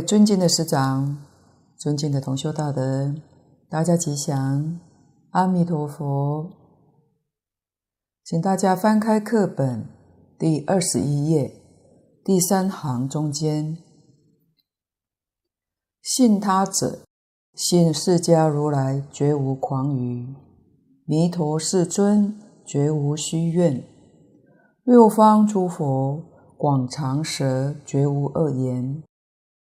尊敬的师长，尊敬的同修大德，大家吉祥，阿弥陀佛。请大家翻开课本第二十一页第三行中间，信他者，信释迦如来绝无狂语，弥陀世尊绝无虚愿，六方诸佛广长舌绝无恶言。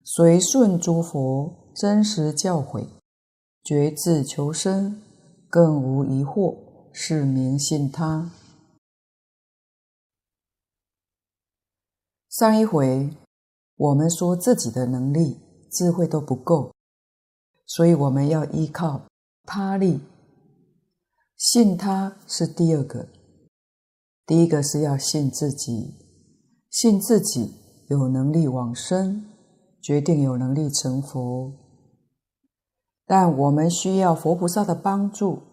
随顺诸佛真实教诲，决志求生，更无疑惑，是名信他。上一回我们说自己的能力、智慧都不够，所以我们要依靠他力。信他是第二个，第一个是要信自己，信自己有能力往生。决定有能力成佛，但我们需要佛菩萨的帮助。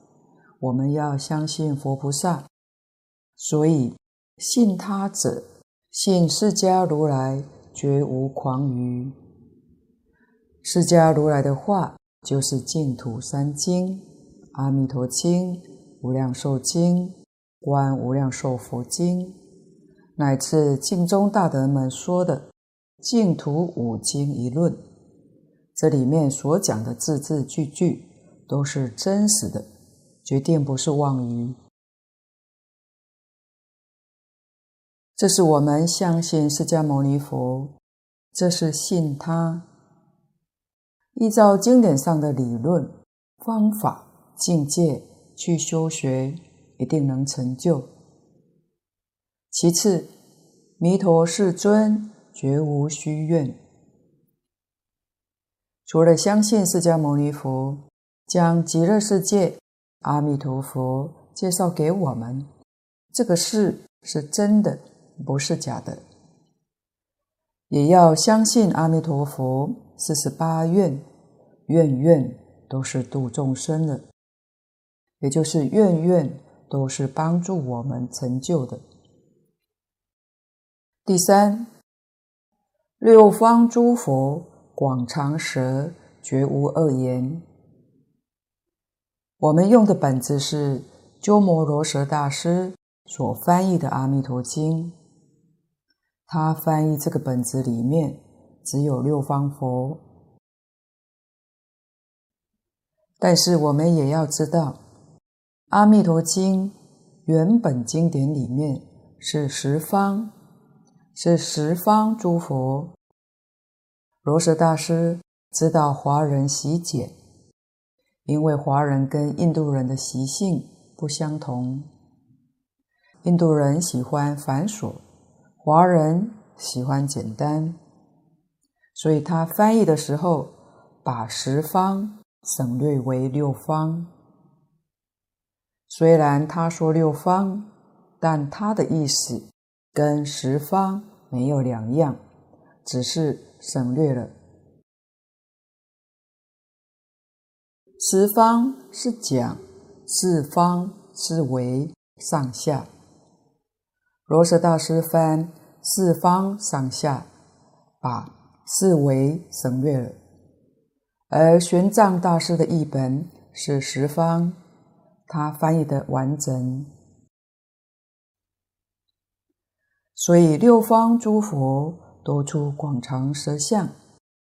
我们要相信佛菩萨，所以信他者，信释迦如来绝无誑语。释迦如来的话就是净土三经：《阿弥陀经》、《无量寿经》、《观无量寿佛经》，乃至净宗大德们说的。净土五经一论，这里面所讲的字字句句都是真实的，决定不是妄语。这是我们相信释迦牟尼佛，这是信他。依照经典上的理论、方法、境界去修学，一定能成就。其次，弥陀世尊。绝无虚愿。除了相信释迦牟尼佛将极乐世界阿弥陀佛介绍给我们，这个事是真的，不是假的，也要相信阿弥陀佛四十八愿，愿愿都是度众生的，也就是愿愿都是帮助我们成就的。第三。六方诸佛广长舌，绝无恶言。我们用的本子是鸠摩罗什大师所翻译的《阿弥陀经》，他翻译这个本子里面只有六方佛，但是我们也要知道，《阿弥陀经》原本经典里面是十方。是十方诸佛，罗什大师知道华人喜简，因为华人跟印度人的习性不相同，印度人喜欢繁琐，华人喜欢简单，所以他翻译的时候把十方省略为六方。虽然他说六方，但他的意思。跟十方没有两样，只是省略了。十方是讲，四方是为上下。罗什大师翻四方上下，把四维省略了。而玄奘大师的译本是十方，他翻译的完整。所以六方诸佛都出广长舌相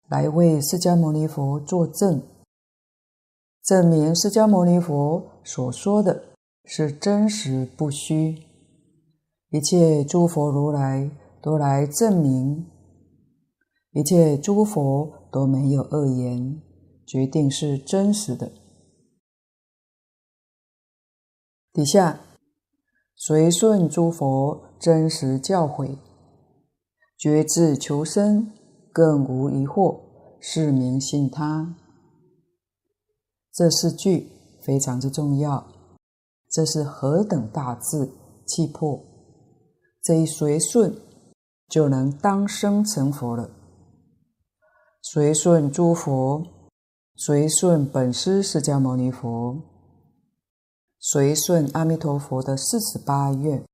来为释迦牟尼佛作证，证明释迦牟尼佛所说的是真实不虚。一切诸佛如来都来证明，一切诸佛都没有恶言，决定是真实的。底下。随顺诸佛真实教诲，决志求生，更无疑惑，是名信他。这四句非常之重要，这是何等大志气魄！这一随顺就能当生成佛了。随顺诸佛，随顺本师释迦牟尼佛。随顺阿弥陀佛的四十八愿，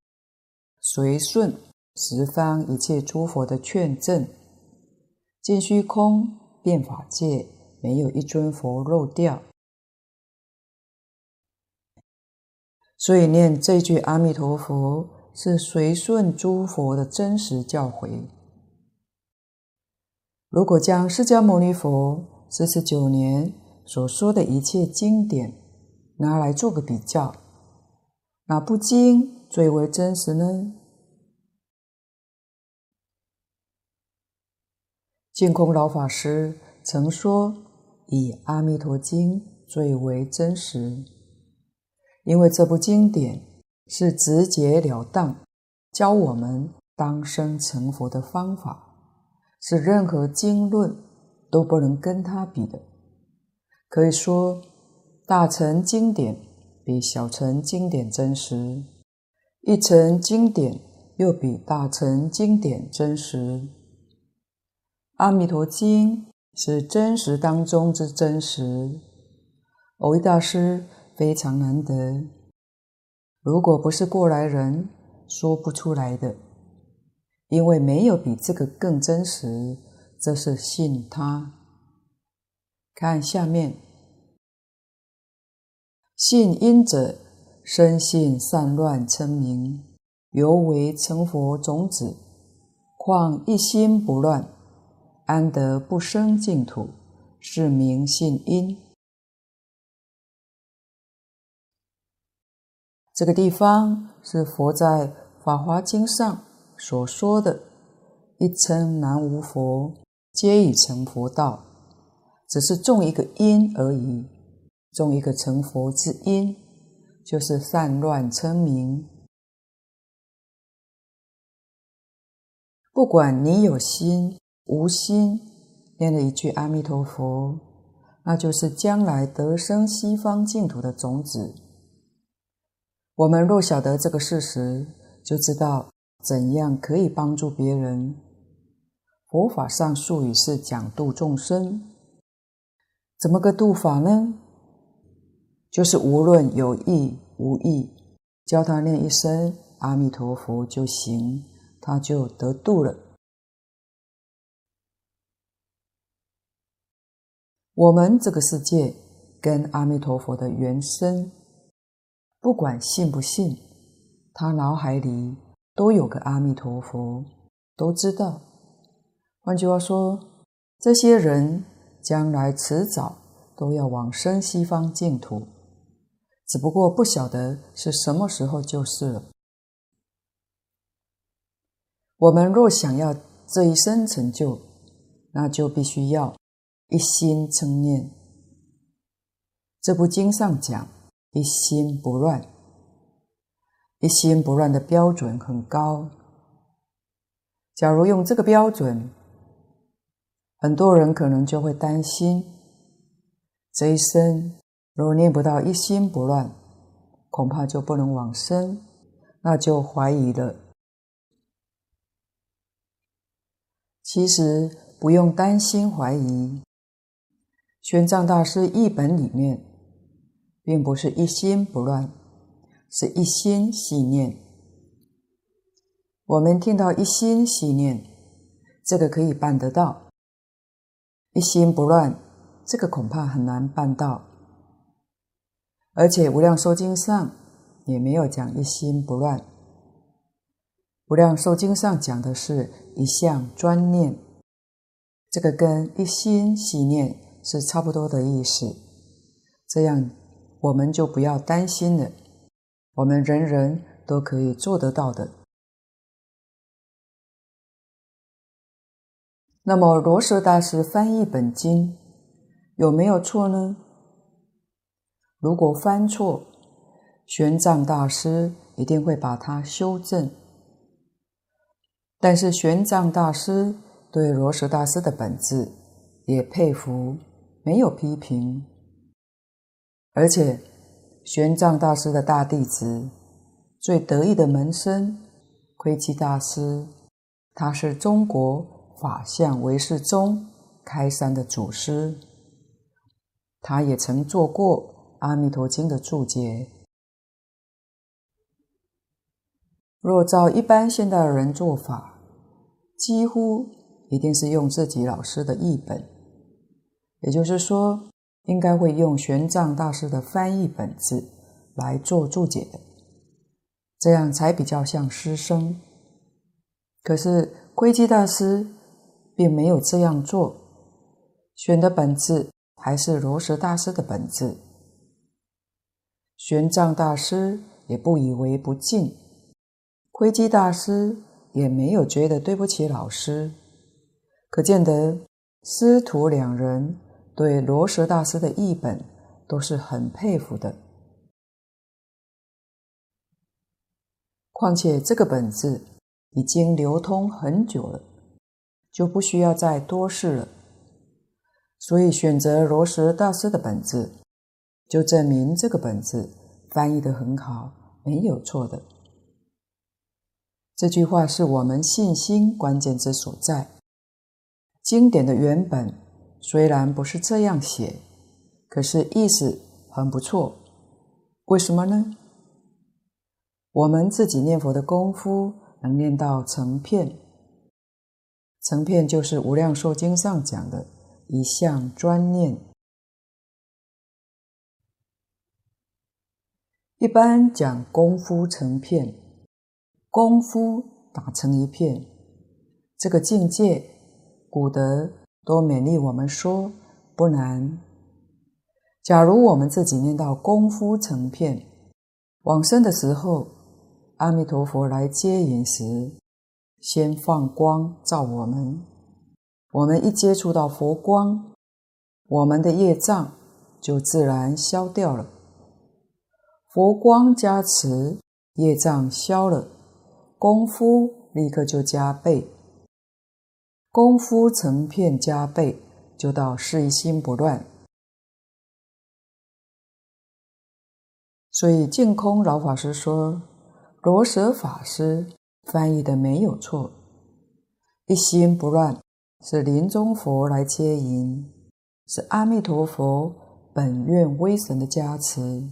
随顺十方一切诸佛的劝证，尽虚空遍法界，没有一尊佛漏掉。所以念这句阿弥陀佛，是随顺诸佛的真实教诲。如果将释迦牟尼佛四十九年所说的一切经典拿来做个比较，哪部经最为真实呢？净空老法师曾说，以《阿弥陀经》最为真实。因为这部经典是直截了当教我们当生成佛的方法，是任何经论都不能跟它比的。可以说，大乘经典比小乘经典真实，一乘经典又比大乘经典真实。阿弥陀经是真实当中之真实。蕅益大师。非常难得，如果不是过来人，说不出来的。因为没有比这个更真实，这是信他。看下面，信因者，深信善乱称名，犹为成佛种子。况一心不乱，安得不生净土？是名信因。这个地方是佛在《法华经》上所说的“一称南无佛，皆已成佛道”，只是种一个因而已，中一个成佛之因，就是散乱称名。不管你有心无心，念了一句阿弥陀佛，那就是将来得生西方净土的种子。我们若晓得这个事实，就知道怎样可以帮助别人。佛法上术语是讲度众生，怎么个度法呢？就是无论有意无意，教他念一声阿弥陀佛就行，他就得度了。我们这个世界跟阿弥陀佛的原生。不管信不信，他脑海里都有个阿弥陀佛，都知道。换句话说，这些人将来迟早都要往生西方净土，只不过不晓得是什么时候就是了。我们若想要这一生成就，那就必须要一心称念。这部经上讲。一心不乱，一心不乱的标准很高。假如用这个标准，很多人可能就会担心：这一生若念不到一心不乱，恐怕就不能往生，那就怀疑了。其实不用担心怀疑，玄奘大师译本里面。并不是一心不乱，是一心系念。我们听到一心系念，这个可以办得到；一心不乱，这个恐怕很难办到。而且《无量寿经》上也没有讲一心不乱，《无量寿经》上讲的是一向专念，这个跟一心系念是差不多的意思。这样。我们就不要担心了，我们人人都可以做得到的。那么罗什大师翻译本经有没有错呢？如果翻错，玄奘大师一定会把它修正。但是玄奘大师对罗什大师的本质也佩服，没有批评。而且，玄奘大师的大弟子、最得意的门生窥基大师，他是中国法相唯识宗开山的祖师，他也曾做过《阿弥陀经》的注解。若照一般现代人做法，几乎一定是用自己老师的译本，也就是说，应该会用玄奘大师的翻译本子来做注解的，这样才比较像师生。可是窥基大师并没有这样做，选的本子还是罗什大师的本子。玄奘大师也不以为不敬，窥基大师也没有觉得对不起老师，可见得师徒两人对罗什大师的译本都是很佩服的。况且这个本子已经流通很久了，就不需要再多试了，所以选择罗什大师的本子。就证明这个本子翻译得很好，没有错的。这句话是我们信心关键之所在。经典的原本虽然不是这样写，可是意思很不错。为什么呢？我们自己念佛的功夫能念到成片，成片就是《无量寿经》上讲的一项专念。一般讲功夫成片，功夫打成一片，这个境界，古德都勉励我们说不难。假如我们自己念到功夫成片，往生的时候，阿弥陀佛来接引时，先放光照我们，我们一接触到佛光，我们的业障就自然消掉了。佛光加持，业障消了，功夫立刻就加倍。功夫成片加倍，就到事一心不乱。所以净空老法师说，罗什法师翻译的没有错，一心不乱是临终佛来接引，是阿弥陀佛本愿威神的加持。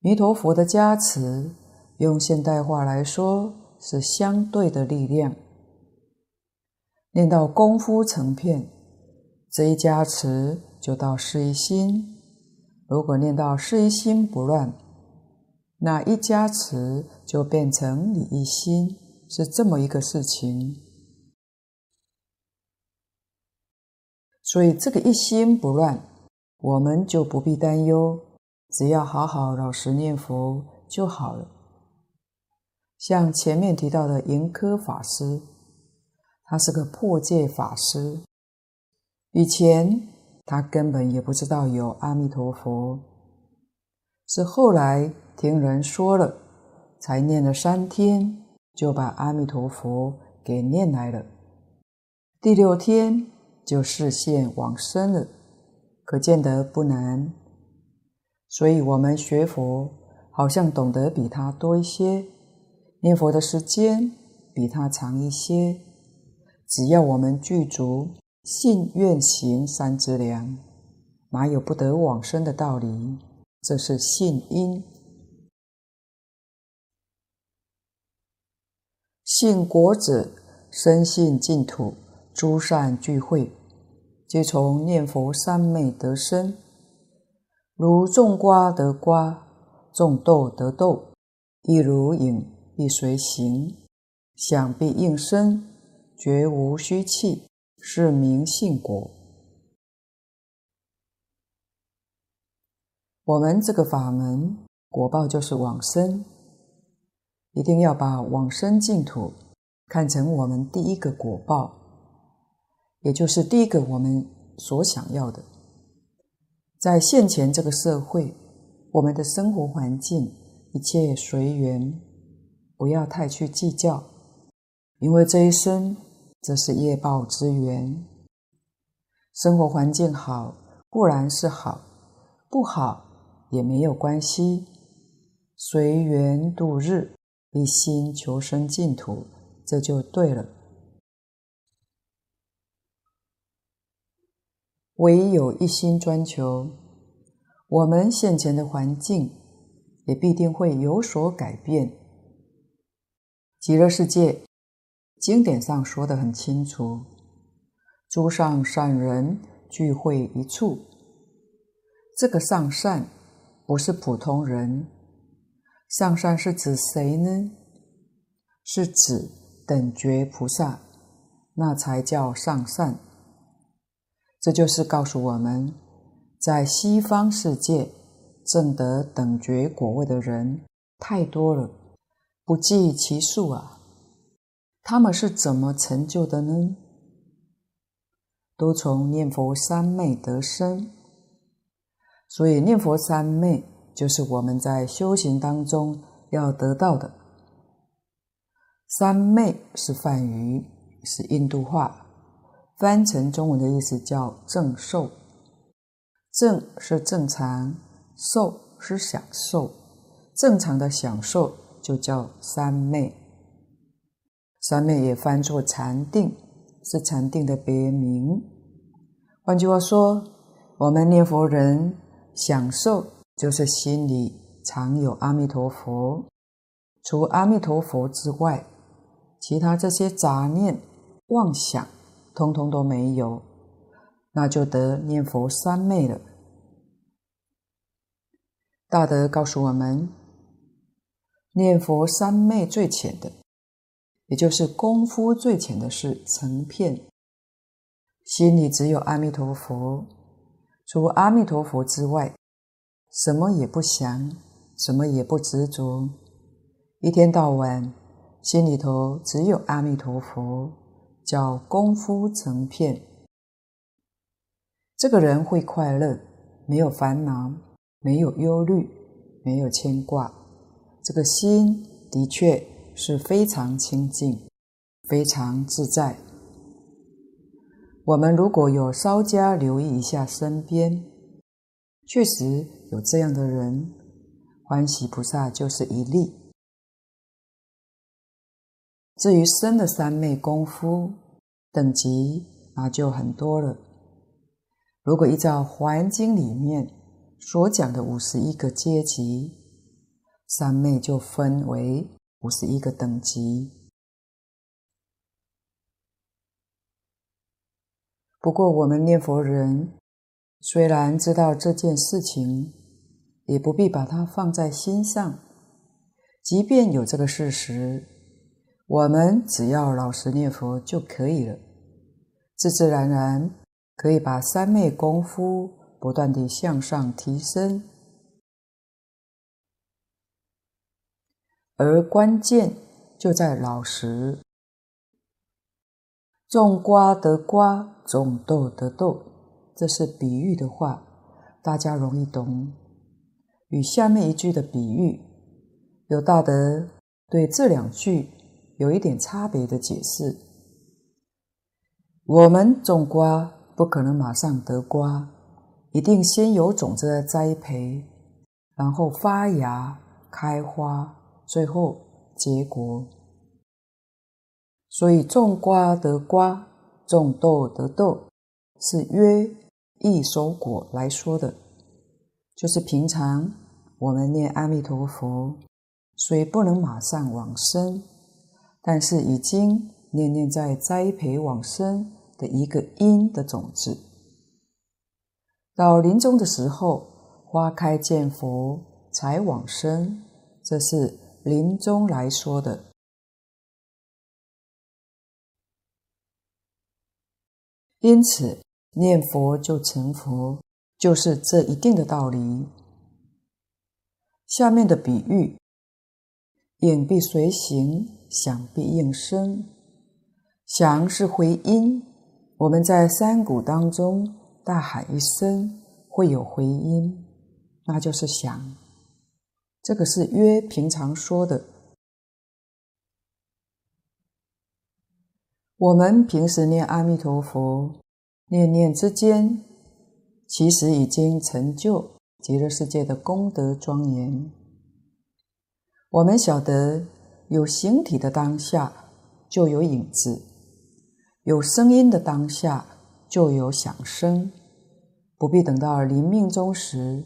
弥陀佛的加持，用现代话来说是相对的力量。念到功夫成片，这一加持就到事一心；如果念到事一心不乱，那一加持就变成理一心，是这么一个事情。所以这个一心不乱，我们就不必担忧。只要好好老实念佛就好了。像前面提到的盈科法师，他是个破戒法师，以前他根本也不知道有阿弥陀佛，是后来听人说了，才念了三天，就把阿弥陀佛给念来了。第六天就示现往生了，可见得不难。所以，我们学佛好像懂得比他多一些，念佛的时间比他长一些。只要我们具足信愿行三资粮，哪有不得往生的道理？这是信因。信果者，深信净土诸善聚会，皆从念佛三昧得生。如种瓜得瓜，种豆得豆，亦如影必随形，响必应声，绝无虚弃，是名信果。我们这个法门果报就是往生，一定要把往生净土看成我们第一个果报，也就是第一个我们所想要的。在现前这个社会，我们的生活环境一切随缘，不要太去计较，因为这一生这是业报之缘。生活环境好固然是好，不好也没有关系，随缘度日，一心求生净土，这就对了。唯有一心专求，我们现前的环境也必定会有所改变。极乐世界经典上说的很清楚：诸上善人聚会一处。这个上善不是普通人，上善是指谁呢？是指等觉菩萨，那才叫上善。这就是告诉我们，在西方世界证得等觉果位的人太多了，不计其数啊！他们是怎么成就的呢？都从念佛三昧得生。所以念佛三昧就是我们在修行当中要得到的。三昧是梵语，是印度话。翻成中文的意思叫正受，正是正常，受是享受，正常的享受就叫三昧。三昧也翻作禅定，是禅定的别名。换句话说，我们念佛人享受就是心里常有阿弥陀佛，除阿弥陀佛之外，其他这些杂念妄想。通通都没有，那就得念佛三昧了。大德告诉我们，念佛三昧最浅的，也就是功夫最浅的是成片，心里只有阿弥陀佛，除阿弥陀佛之外，什么也不想，什么也不执着，一天到晚心里头只有阿弥陀佛。叫功夫成片，这个人会快乐，没有烦恼，没有忧虑，没有牵挂，这个心的确是非常清净，非常自在。我们如果有稍加留意一下身边，确实有这样的人，欢喜菩萨就是一例。至于深的三昧功夫等级，那就很多了。如果依照《华严经》里面所讲的五十一个阶级，三昧就分为五十一个等级。不过我们念佛人虽然知道这件事情，也不必把它放在心上。即便有这个事实。我们只要老实念佛就可以了，自自然然可以把三昧功夫不断地向上提升。而关键就在老实，种瓜得瓜，种豆得豆，这是比喻的话，大家容易懂。与下面一句的比喻，有大德对这两句。有一点差别的解释，我们种瓜不可能马上得瓜，一定先有种子的栽培，然后发芽、开花，最后结果。所以种瓜得瓜，种豆得豆，是约易熟果来说的，就是平常我们念阿弥陀佛，虽不能马上往生。但是已经念念在栽培往生的一个因的种子，到临终的时候，花开见佛才往生，这是临终来说的。因此，念佛就成佛，就是这一定的道理。下面的比喻，眼必随形。响必应声，响是回音。我们在山谷当中大喊一声，会有回音，那就是响。这个是约平常说的。我们平时念阿弥陀佛，念念之间，其实已经成就极乐世界的功德庄严。我们晓得。有形体的当下，就有影子；有声音的当下，就有响声。不必等到临命终时。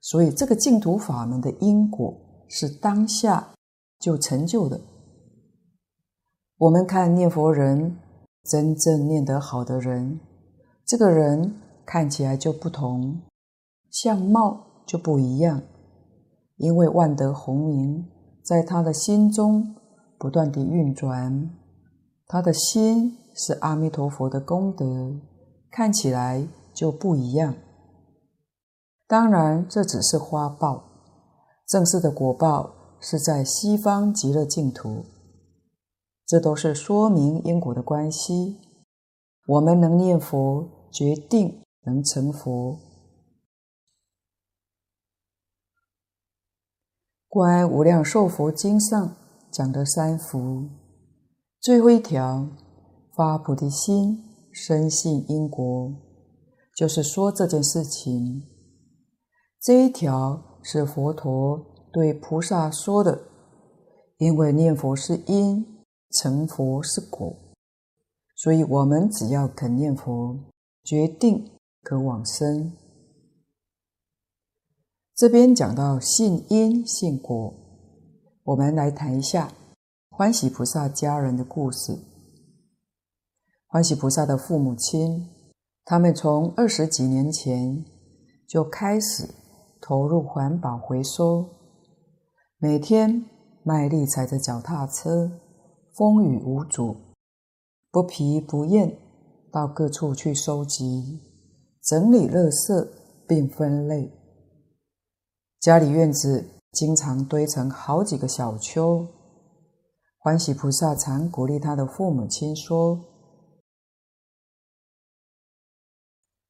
所以，这个净土法门的因果是当下就成就的。我们看念佛人真正念得好的人，这个人看起来就不同，相貌就不一样，因为万德洪名在他的心中不断地运转，他的心是阿弥陀佛的功德，看起来就不一样。当然，这只是花报，正式的果报是在西方极乐净土。这都是说明因果的关系。我们能念佛，决定能成佛。观无量寿佛经上讲的三福，最后一条发菩提心，深信因果，就是说这件事情。这一条是佛陀对菩萨说的，因为念佛是因。成佛是果，所以我们只要肯念佛，决定可往生。这边讲到信因信果，我们来谈一下欢喜菩萨家人的故事。欢喜菩萨的父母亲，他们从二十几年前就开始投入环保回收，每天卖力踩着脚踏车。风雨无阻，不疲不厌，到各处去收集、整理垃圾并分类。家里院子经常堆成好几个小丘。欢喜菩萨常鼓励他的父母亲说：“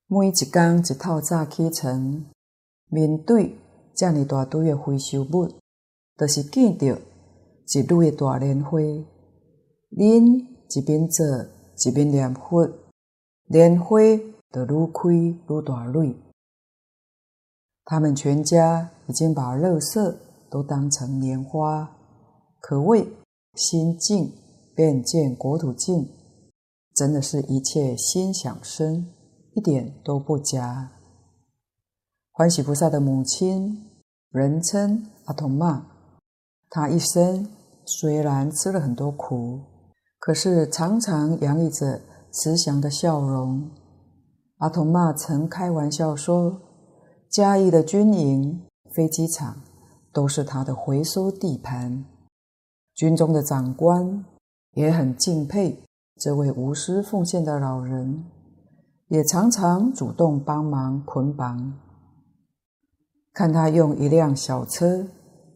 每一天一透早起床，面对这么大堆的回收物，就是见到一蕊大莲花。”恁一边做一边念佛，莲花就愈开愈大蕊。他们全家已经把垃圾都当成莲花，可谓心净便见国土净，真的是一切心想生，一点都不假。欢喜菩萨的母亲人称阿童妈，她一生虽然吃了很多苦。可是常常洋溢着慈祥的笑容。阿童妈曾开玩笑说：“嘉义的军营、飞机场都是他的回收地盘。”军中的长官也很敬佩这位无私奉献的老人，也常常主动帮忙捆绑。看他用一辆小车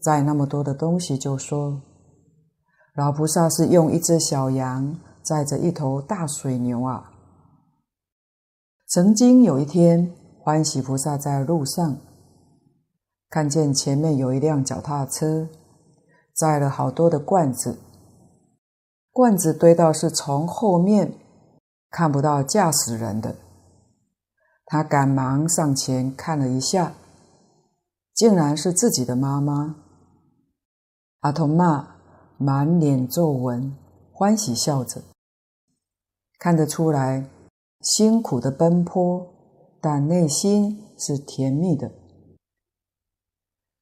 载那么多的东西，就说。老菩萨是用一只小羊载着一头大水牛啊！曾经有一天，欢喜菩萨在路上看见前面有一辆脚踏车，载了好多的罐子，罐子堆到是从后面看不到驾驶人的。他赶忙上前看了一下，竟然是自己的妈妈，阿童妈。满脸皱纹，欢喜笑着，看得出来辛苦的奔波，但内心是甜蜜的。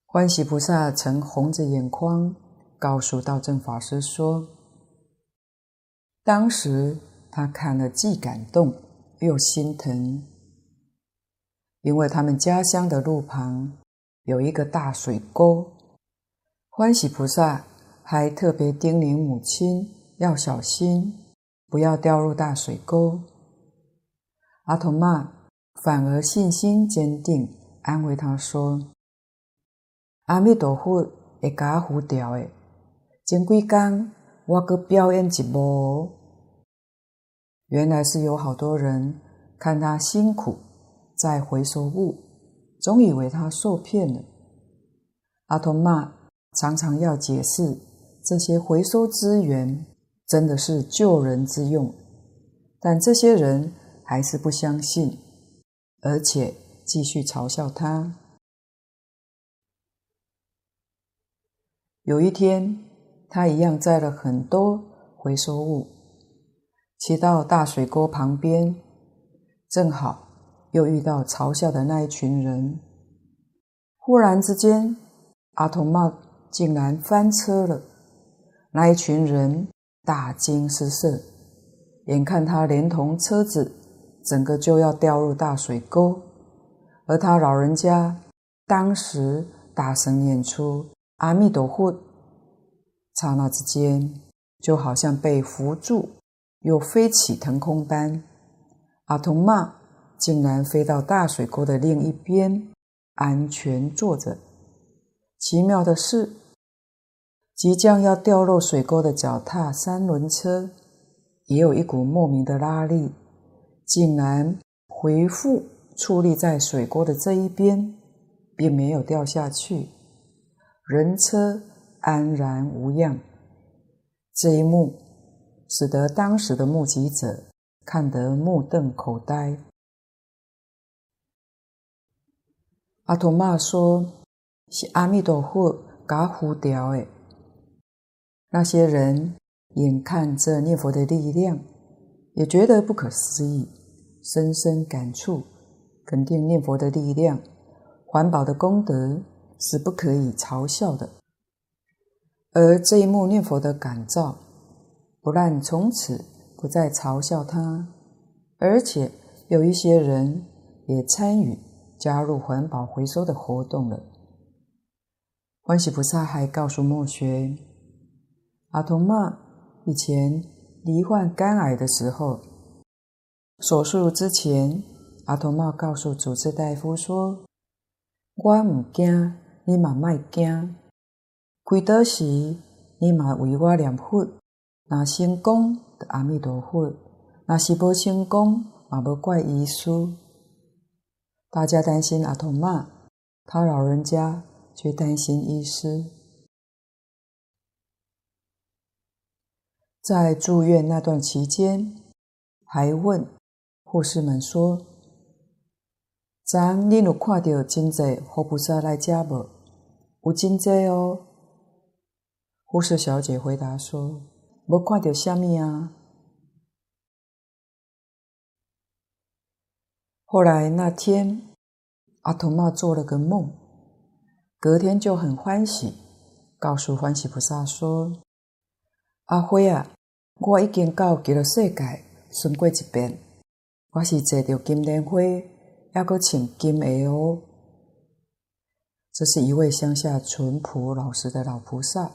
欢喜菩萨曾红着眼眶告诉道正法师说：“当时他看了既感动又心疼，因为他们家乡的路旁有一个大水沟，欢喜菩萨。”还特别叮咛母亲要小心，不要掉入大水沟。阿童妈反而信心坚定，安慰他说：“阿弥陀佛会把我扶掉的，前几天我阁表演一幕。”原来是有好多人看他辛苦在回收物，总以为他受骗了。阿童妈常常要解释。这些回收资源真的是救人之用，但这些人还是不相信，而且继续嘲笑他。有一天，他一样载了很多回收物，骑到大水沟旁边，正好又遇到嘲笑的那一群人。忽然之间，阿童帽竟然翻车了。那一群人大惊失色，眼看他连同车子整个就要掉入大水沟，而他老人家当时大声念出“阿弥陀佛”，刹那之间就好像被扶住，又飞起腾空般。阿童妈竟然飞到大水沟的另一边，安全坐着。奇妙的是，即将要掉落水沟的脚踏三轮车。也有一股莫名的拉力，竟然回复矗立在水锅的这一边，并没有掉下去，人车安然无恙。这一幕使得当时的目击者看得目瞪口呆。阿童妈说：“是阿弥陀佛加护掉的。”那些人。眼看这念佛的力量，也觉得不可思议，深深感触，肯定念佛的力量，环保的功德是不可以嘲笑的。而这一幕念佛的感召，不但从此不再嘲笑他，而且有一些人也参与加入环保回收的活动了。欢喜菩萨还告诉莫学阿童妈。以前罹患肝癌的时候，手术之前，阿童妈告诉主治大夫说：“我唔惊，你嘛莫惊。开刀时，你嘛为我念佛，若成功得阿弥陀佛，若是无成功，嘛无怪医师。”大家担心阿童妈，他老人家却担心医师。在住院那段期间，还问护士们说：“昨恁有看到真济佛菩萨来家无？有真济哦。”护士小姐回答说：“没看到什么啊。”后来那天，阿童妈做了个梦，隔天就很欢喜，告诉欢喜菩萨说：“阿辉啊。”我已经到极乐世界巡过一遍，我是坐着金莲花，还阁穿金鞋哦。这是一位乡下淳朴老实的老菩萨，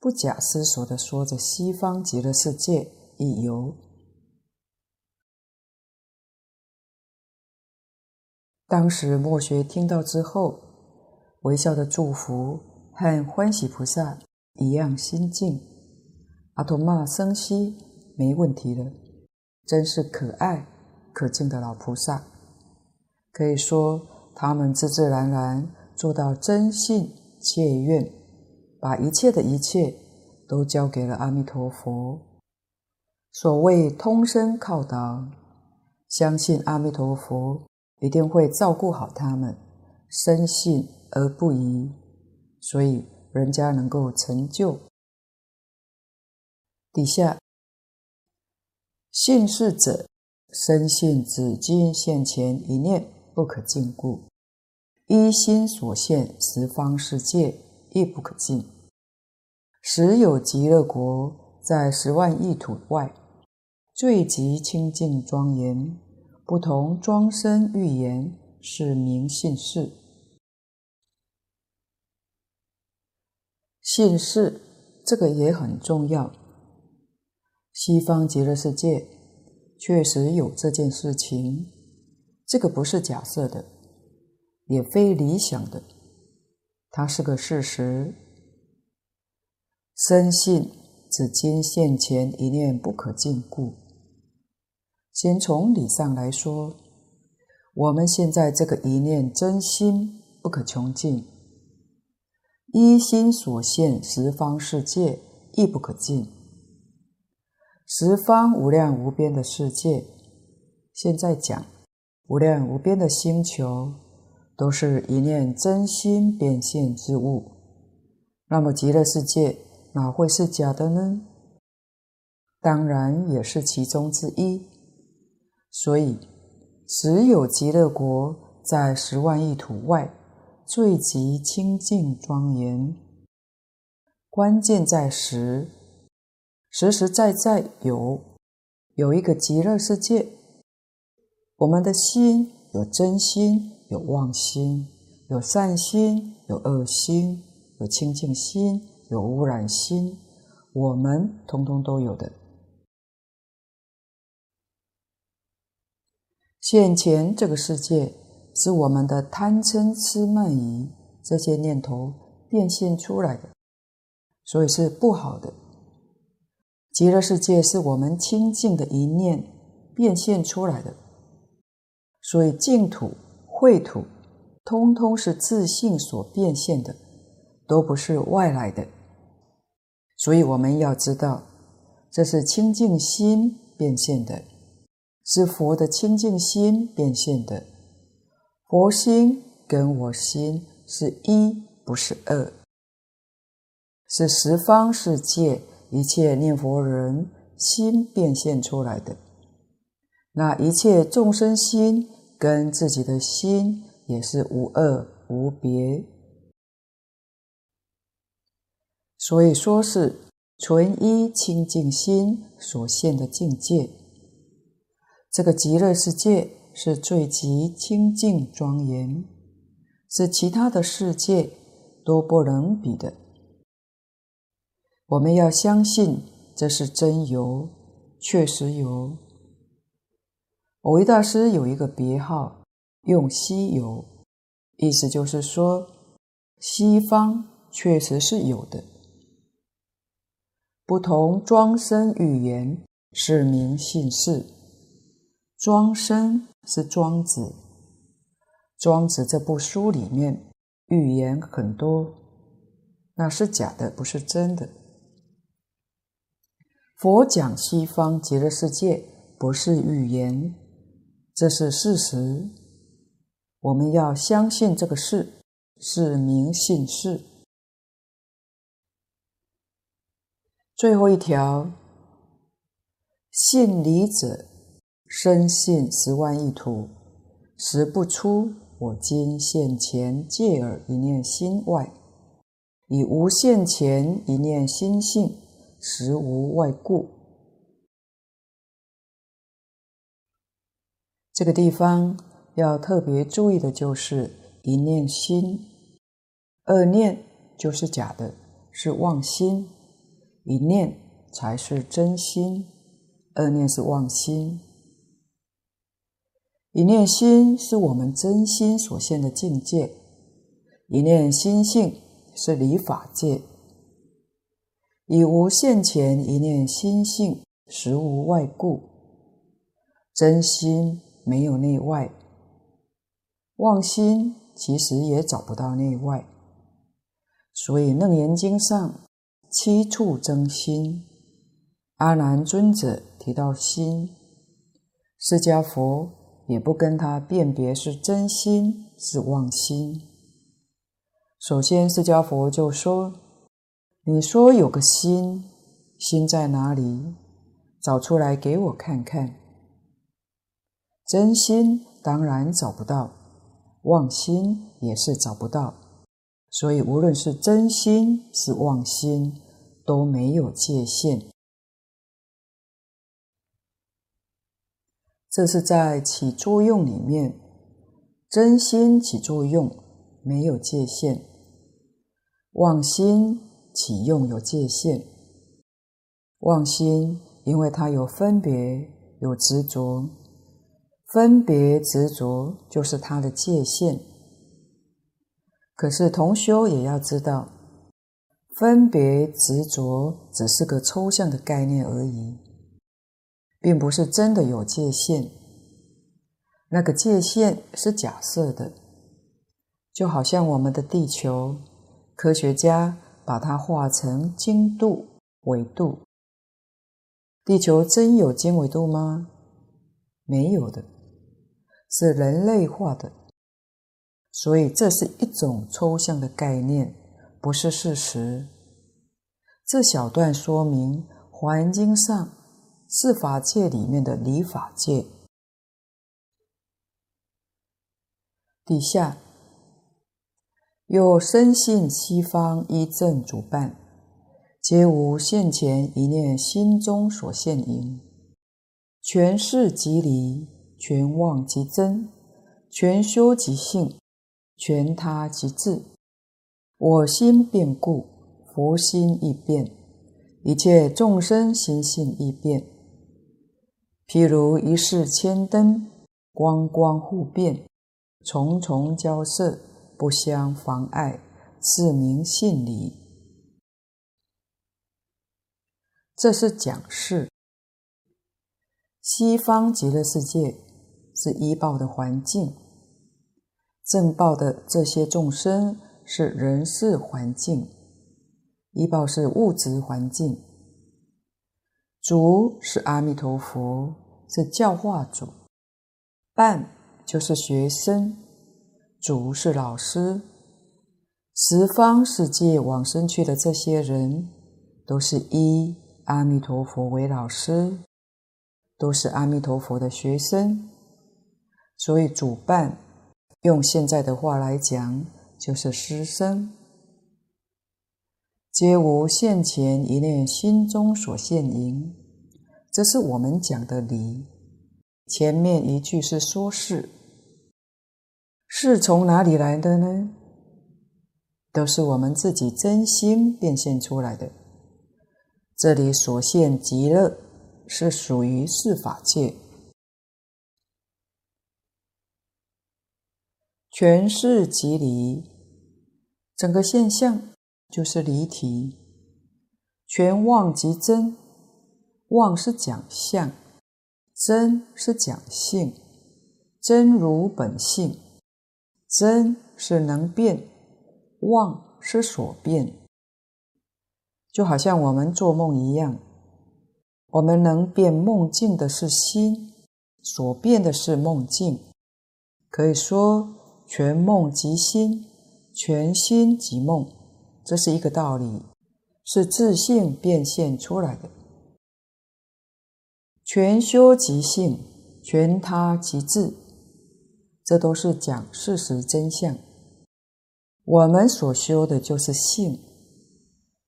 不假思索地说着西方极乐世界一游。当时末学听到之后，微笑的祝福，和欢喜菩萨一样心境。阿童妈生息没问题了，真是可爱可敬的老菩萨。可以说，他们自自然然做到真信切愿，把一切的一切都交给了阿弥陀佛。所谓通身靠党，相信阿弥陀佛一定会照顾好他们，深信而不疑，所以人家能够成就。底下，信是者，深信只今现前一念不可尽故，一心所现十方世界亦不可尽。实有极乐国在十万亿土外，最极清净庄严，不同庄身欲言，是名信是。信是这个也很重要。西方极乐世界确实有这件事情，这个不是假设的，也非理想的，它是个事实。深信只今现前一念不可尽故。先从理上来说，我们现在这个一念真心不可穷尽，一心所现十方世界亦不可尽。十方无量无边的世界，现在讲无量无边的星球，都是一念真心变现之物。那么极乐世界哪会是假的呢？当然也是其中之一。所以，只有极乐国在十万亿土外，最极清净庄严。关键在实。实实在在有，有一个极乐世界。我们的心有真心，有妄心，有善心，有恶心，有清净心，有污染心，我们通通都有的。现前这个世界是我们的贪嗔痴慢疑这些念头变现出来的，所以是不好的。极乐世界是我们清净的一念变现出来的，所以净土、秽土，通通是自性所变现的，都不是外来的。所以我们要知道，这是清净心变现的。是佛的清净心变现的，佛心跟我心是一，不是二，是十方世界一切念佛人心变现出来的。那一切众生心跟自己的心也是无二无别，所以说是纯一清净心所现的境界。这个极乐世界是最极清净庄严，是其他的世界都不能比的。我们要相信这是真有，确实有。蕅益大师有一个别号，用西有，意思就是说，西方确实是有的。不同庄生语言，是名信士。庄生是庄子，庄子这部书里面寓言很多，那是假的，不是真的。佛讲西方极乐世界不是预言，这是事实。我们要相信这个事，是名信事。最后一条，信离者。深信十万亿土，实不出我今现前借尔一念心外，以无限前一念心性，实无外故。这个地方要特别注意的就是一念心，二念就是假的，是妄心；一念才是真心，二念是妄心。一念心是我们真心所现的境界，一念心性是离法界。以无现前一念心性，实无外故。真心没有内外，妄心其实也找不到内外。所以《楞严经》上七处真心，阿难尊者提到心，释迦佛。也不跟他辨别是真心是妄心。首先，释迦佛就说：“你说有个心，心在哪里？找出来给我看看。真心当然找不到，妄心也是找不到。所以，无论是真心是妄心，都没有界限。”这是在起作用里面，真心起作用没有界限，妄心起用有界限。妄心因为它有分别，有执着，分别执着就是它的界限。可是同修也要知道，分别执着只是个抽象的概念而已。并不是真的有界限，那个界限是假设的，就好像我们的地球，科学家把它画成经度、纬度。地球真有经纬度吗？没有的，是人类画的，所以这是一种抽象的概念，不是事实。这小段说明《华严经》上。是法界里面的理法界。底下又深信西方一正主办，皆无现前一念心中所现因。全事即离，全妄即真，全修即性，全他即智。我心变故，佛心亦变，一切众生心性亦变。譬如一室千灯，光光互变，重重交涉，不相妨碍，是名信离。这是讲事。西方极乐世界是依报的环境，正报的这些众生是人事环境，依报是物质环境。主是阿弥陀佛，是教化主；伴就是学生，主是老师。十方世界往生去的这些人，都是依阿弥陀佛为老师。都是阿弥陀佛的学生，所以主伴用现在的话来讲，就是师生，皆无现前一念心中所现营，这是我们讲的离。前面一句是说事，是从哪里来的呢？都是我们自己真心变现出来的。这里所现极乐。是属于四法界，全事即离，整个现象就是离体。全妄即真，妄是讲相，真是讲性，真如本性，真是能变，妄是所变，就好像我们做梦一样。我们能变梦境的是心，所变的是梦境。可以说，全梦即心，全心即梦，这是一个道理，是自性变现出来的。全修即性，全他即智，这都是讲事实真相。我们所修的就是性，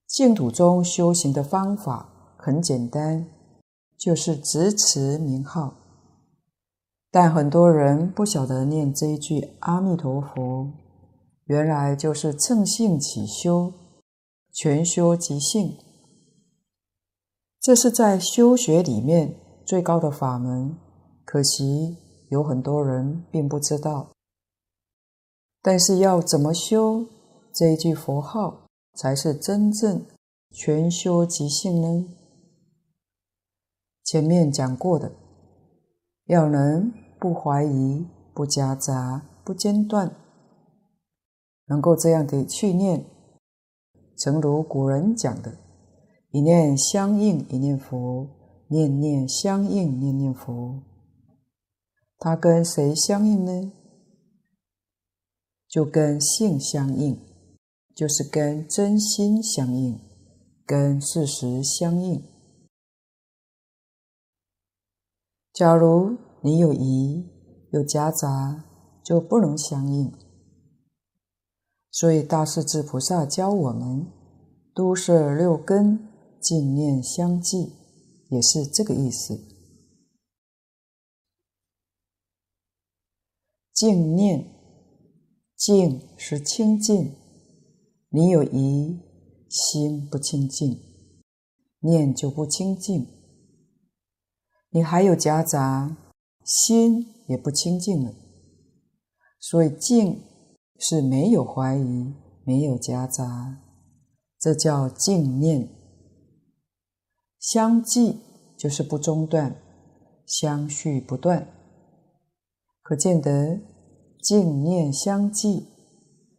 净土中修行的方法很简单。就是执持名号，但很多人不晓得念这一句阿弥陀佛，原来就是乘性起修，全修即性。这是在修学里面最高的法门，可惜有很多人并不知道。但是要怎么修这一句佛号，才是真正全修即性呢？前面讲过的，要能不怀疑、不夹杂、不间断，能够这样的去念，诚如古人讲的：“一念相应，一念佛；念念相应，念念佛。”它跟谁相应呢？就跟性相应，就是跟真心相应，跟事实相应。假如你有疑、有夹杂，就不能相应。所以大势至菩萨教我们，都摄六根，净念相继，也是这个意思。净念，净是清净，你有疑，心不清净，念就不清净。你还有夹杂，心也不清净了。所以净是没有怀疑，没有夹杂，这叫净念。相继就是不中断，相续不断。可见得净念相继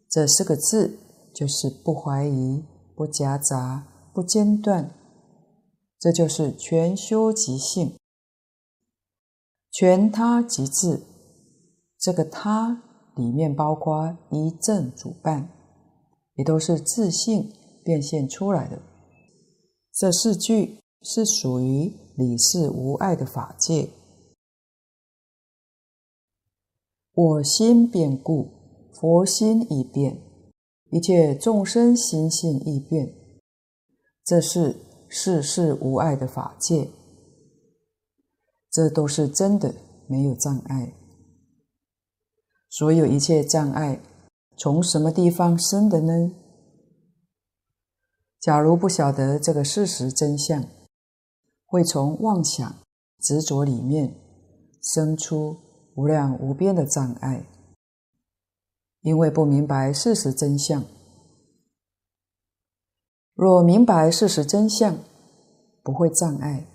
这四个字，就是不怀疑、不夹杂、不间断，这就是全修即性。全他即智，这个他里面包括一正主伴，也都是自性变现出来的。这四句是属于理事无碍的法界。我心变故，佛心亦变，一切众生心性亦变。这是世事无碍的法界。这都是真的，没有障碍。所有一切障碍从什么地方生的呢？假如不晓得这个事实真相，会从妄想执着里面生出无量无边的障碍。因为不明白事实真相。若明白事实真相，不会障碍。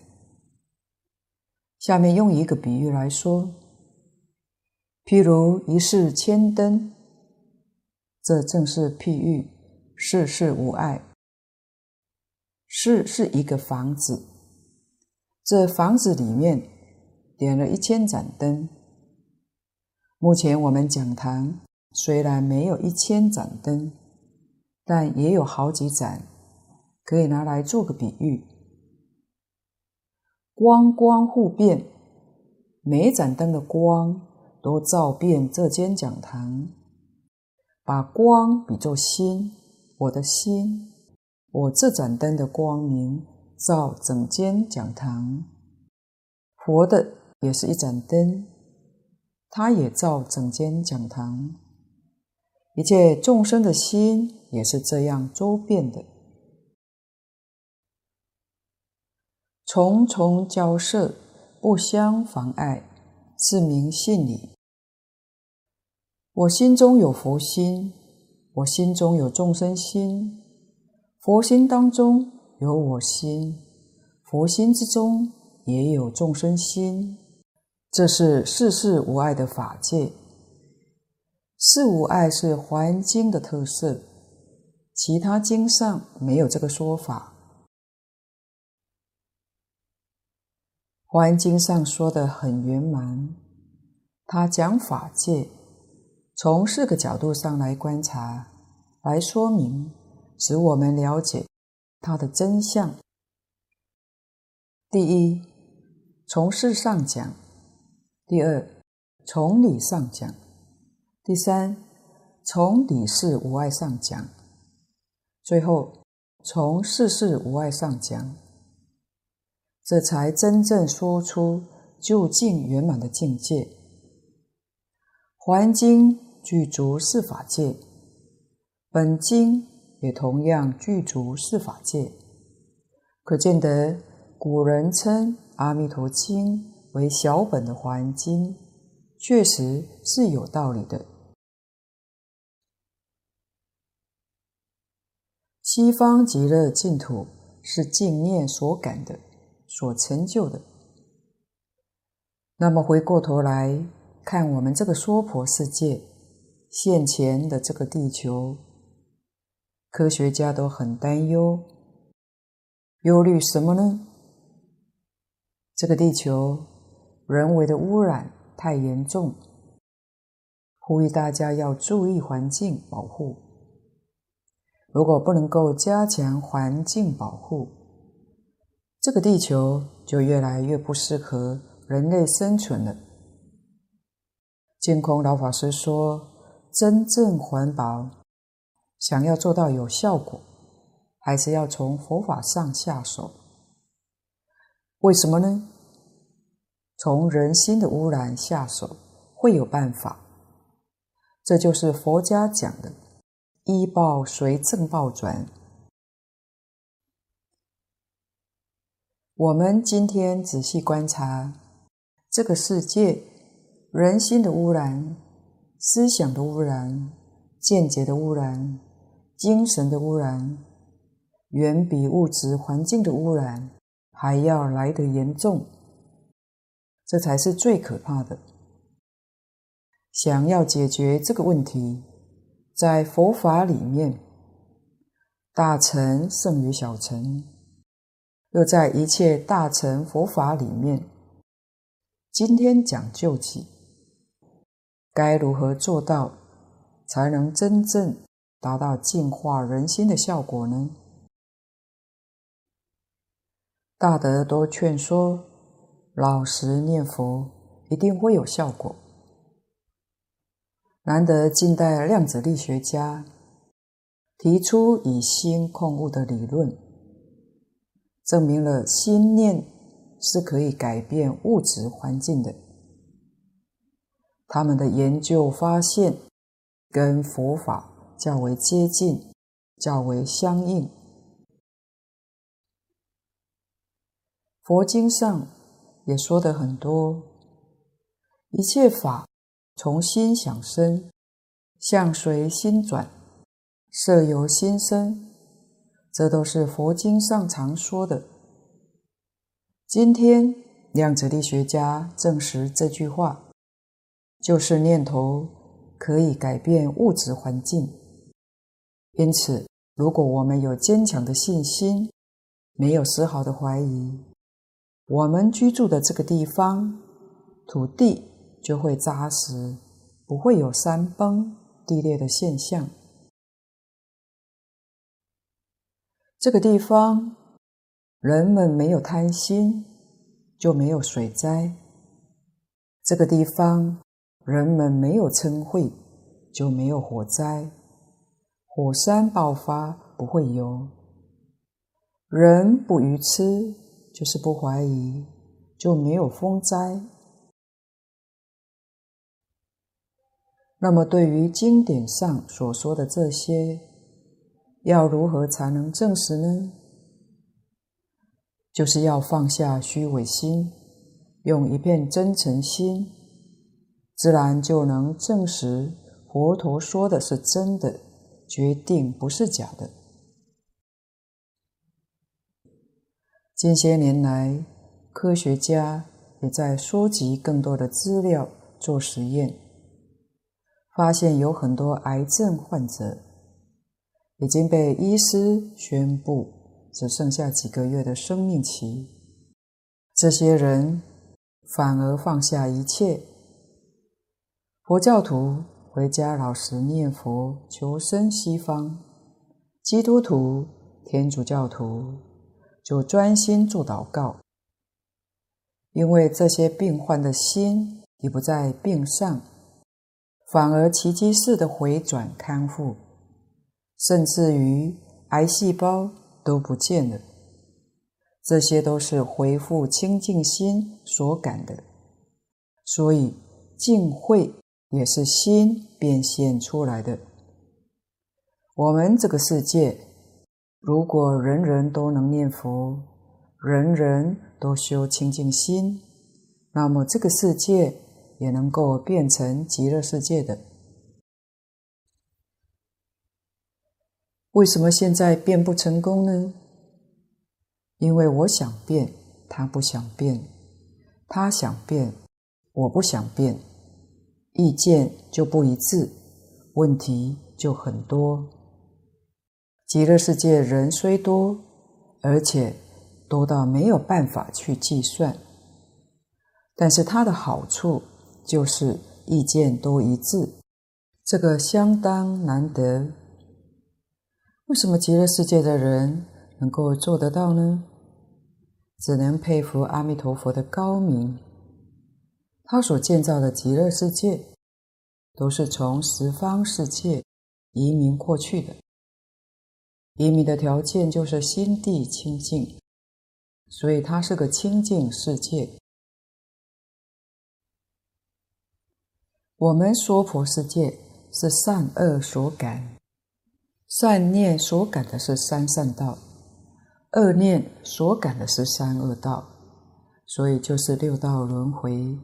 下面用一个比喻来说，譬如一室千灯，这正是譬喻世事无碍。室是一个房子，这房子里面点了一千盏灯。目前我们讲堂虽然没有一千盏灯，但也有好几盏，可以拿来做个比喻。光光互变，每一盏灯的光都照遍这间讲堂，把光比作心，我的心。我这盏灯的光明照整间讲堂，佛的也是一盏灯，他也造整间讲堂。一切众生的心也是这样周遍的，重重交涉，不相妨碍，是名信理。我心中有佛心，我心中有众生心。佛心当中有我心，佛心之中也有众生心，这是世事无碍的法界。事无碍是华严经的特色，其他经上没有这个说法。华严经上说得很圆满，他讲法界，从四个角度上来观察，来说明。使我们了解它的真相。第一，从事上讲；第二，从理上讲；第三，从理事无碍上讲；最后，从事事无碍上讲。这才真正说出究竟圆满的境界。华严经具足四法界，本经。也同样具足四法界，可见得古人称《阿弥陀经》为小本的华严经，确实是有道理的。西方极乐净土是净念所感的，所成就的。那么回过头来看我们这个娑婆世界，现前的这个地球。科学家都很担忧，忧虑什么呢？这个地球人为的污染太严重，呼吁大家要注意环境保护。如果不能够加强环境保护，这个地球就越来越不适合人类生存了。净空老法师说：“真正环保。”想要做到有效果，还是要从佛法上下手。为什么呢？从人心的污染下手会有办法。这就是佛家讲的“依报随正报转”。我们今天仔细观察这个世界，人心的污染、思想的污染、见解的污染。精神的污染远比物质环境的污染还要来得严重，这才是最可怕的。想要解决这个问题，在佛法里面，大乘胜于小乘，又在一切大乘佛法里面，今天讲究起，该如何做到，才能真正达到净化人心的效果呢？大德都劝说，老实念佛一定会有效果。难得近代量子力学家提出以心控物的理论，证明了心念是可以改变物质环境的。他们的研究发现，跟佛法较为接近，较为相应。佛经上也说得很多，一切法从心想生，相随心转，色由心生。这都是佛经上常说的。今天量子力学家证实这句话，就是念头可以改变物质环境。因此，如果我们有坚强的信心，没有丝毫的怀疑，我们居住的这个地方，土地就会扎实，不会有山崩地裂的现象。这个地方，人们没有贪心，就没有水灾；这个地方，人们没有嗔恚，就没有火灾。火山爆发不会有，人不愚痴，就是不怀疑，就没有风灾。那么，对于经典上所说的这些，要如何才能证实呢？就是要放下虚伪心，用一片真诚心，自然就能证实佛陀说的是真的，决定不是假的。近些年来，科学家也在收集更多的资料做实验，发现有很多癌症患者。已经被医师宣布只剩下几个月的生命期，这些人反而放下一切。佛教徒回家老实念佛求生西方，基督徒、天主教徒就专心做祷告，因为这些病患的心已不在病上，反而奇迹似的回转康复。甚至于癌细胞都不见了，这些都是恢复清净心所感的。所以净慧也是心变现出来的。我们这个世界，如果人人都能念佛，人人都修清净心，那么这个世界也能够变成极乐世界的。为什么现在变不成功呢？因为我想变，他不想变；他想变，我不想变，意见就不一致，问题就很多。极乐世界人虽多，而且多到没有办法去计算，但是它的好处就是意见都一致，这个相当难得。为什么极乐世界的人能够做得到呢？只能佩服阿弥陀佛的高明。他所建造的极乐世界，都是从十方世界移民过去的。移民的条件就是心地清净，所以它是个清净世界。我们娑婆世界是善恶所感。善念所感的是三善道，恶念所感的是三恶道，所以就是六道轮回。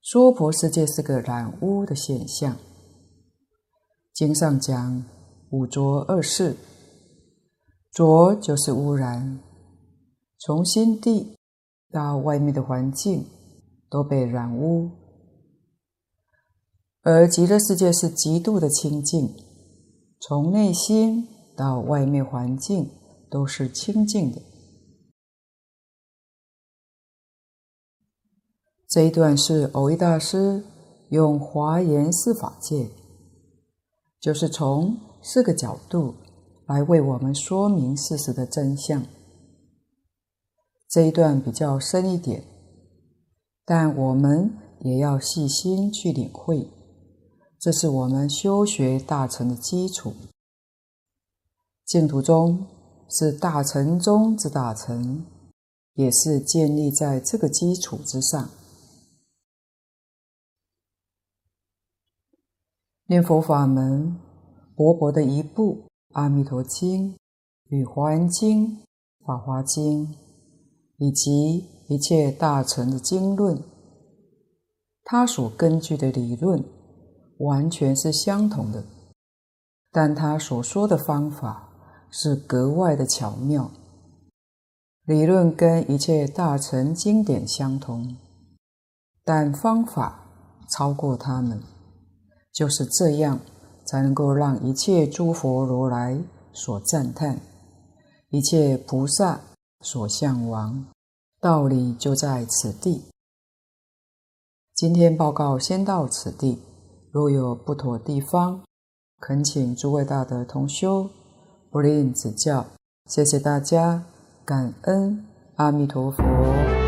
娑婆世界是个染污的现象。经上讲五浊恶世，浊就是污染，从心地到外面的环境都被染污，而极乐世界是极度的清净。从内心到外面环境都是清净的。这一段是蕅益大师用华严四法界，就是从四个角度来为我们说明事实的真相。这一段比较深一点，但我们也要细心去领会。这是我们修学大乘的基础。净土宗是大乘中之大乘，也是建立在这个基础之上。念佛法门薄薄的一部《阿弥陀经》与《华严经》《法华经》，以及一切大乘的经论，他所根据的理论完全是相同的，但他所说的方法是格外的巧妙。理论跟一切大乘经典相同，但方法超过他们，就是这样才能够让一切诸佛如来所赞叹，一切菩萨所向往。道理就在此地。今天报告先到此地，若有不妥地方，恳请诸位大德同修不吝指教。谢谢大家。感恩阿弥陀佛。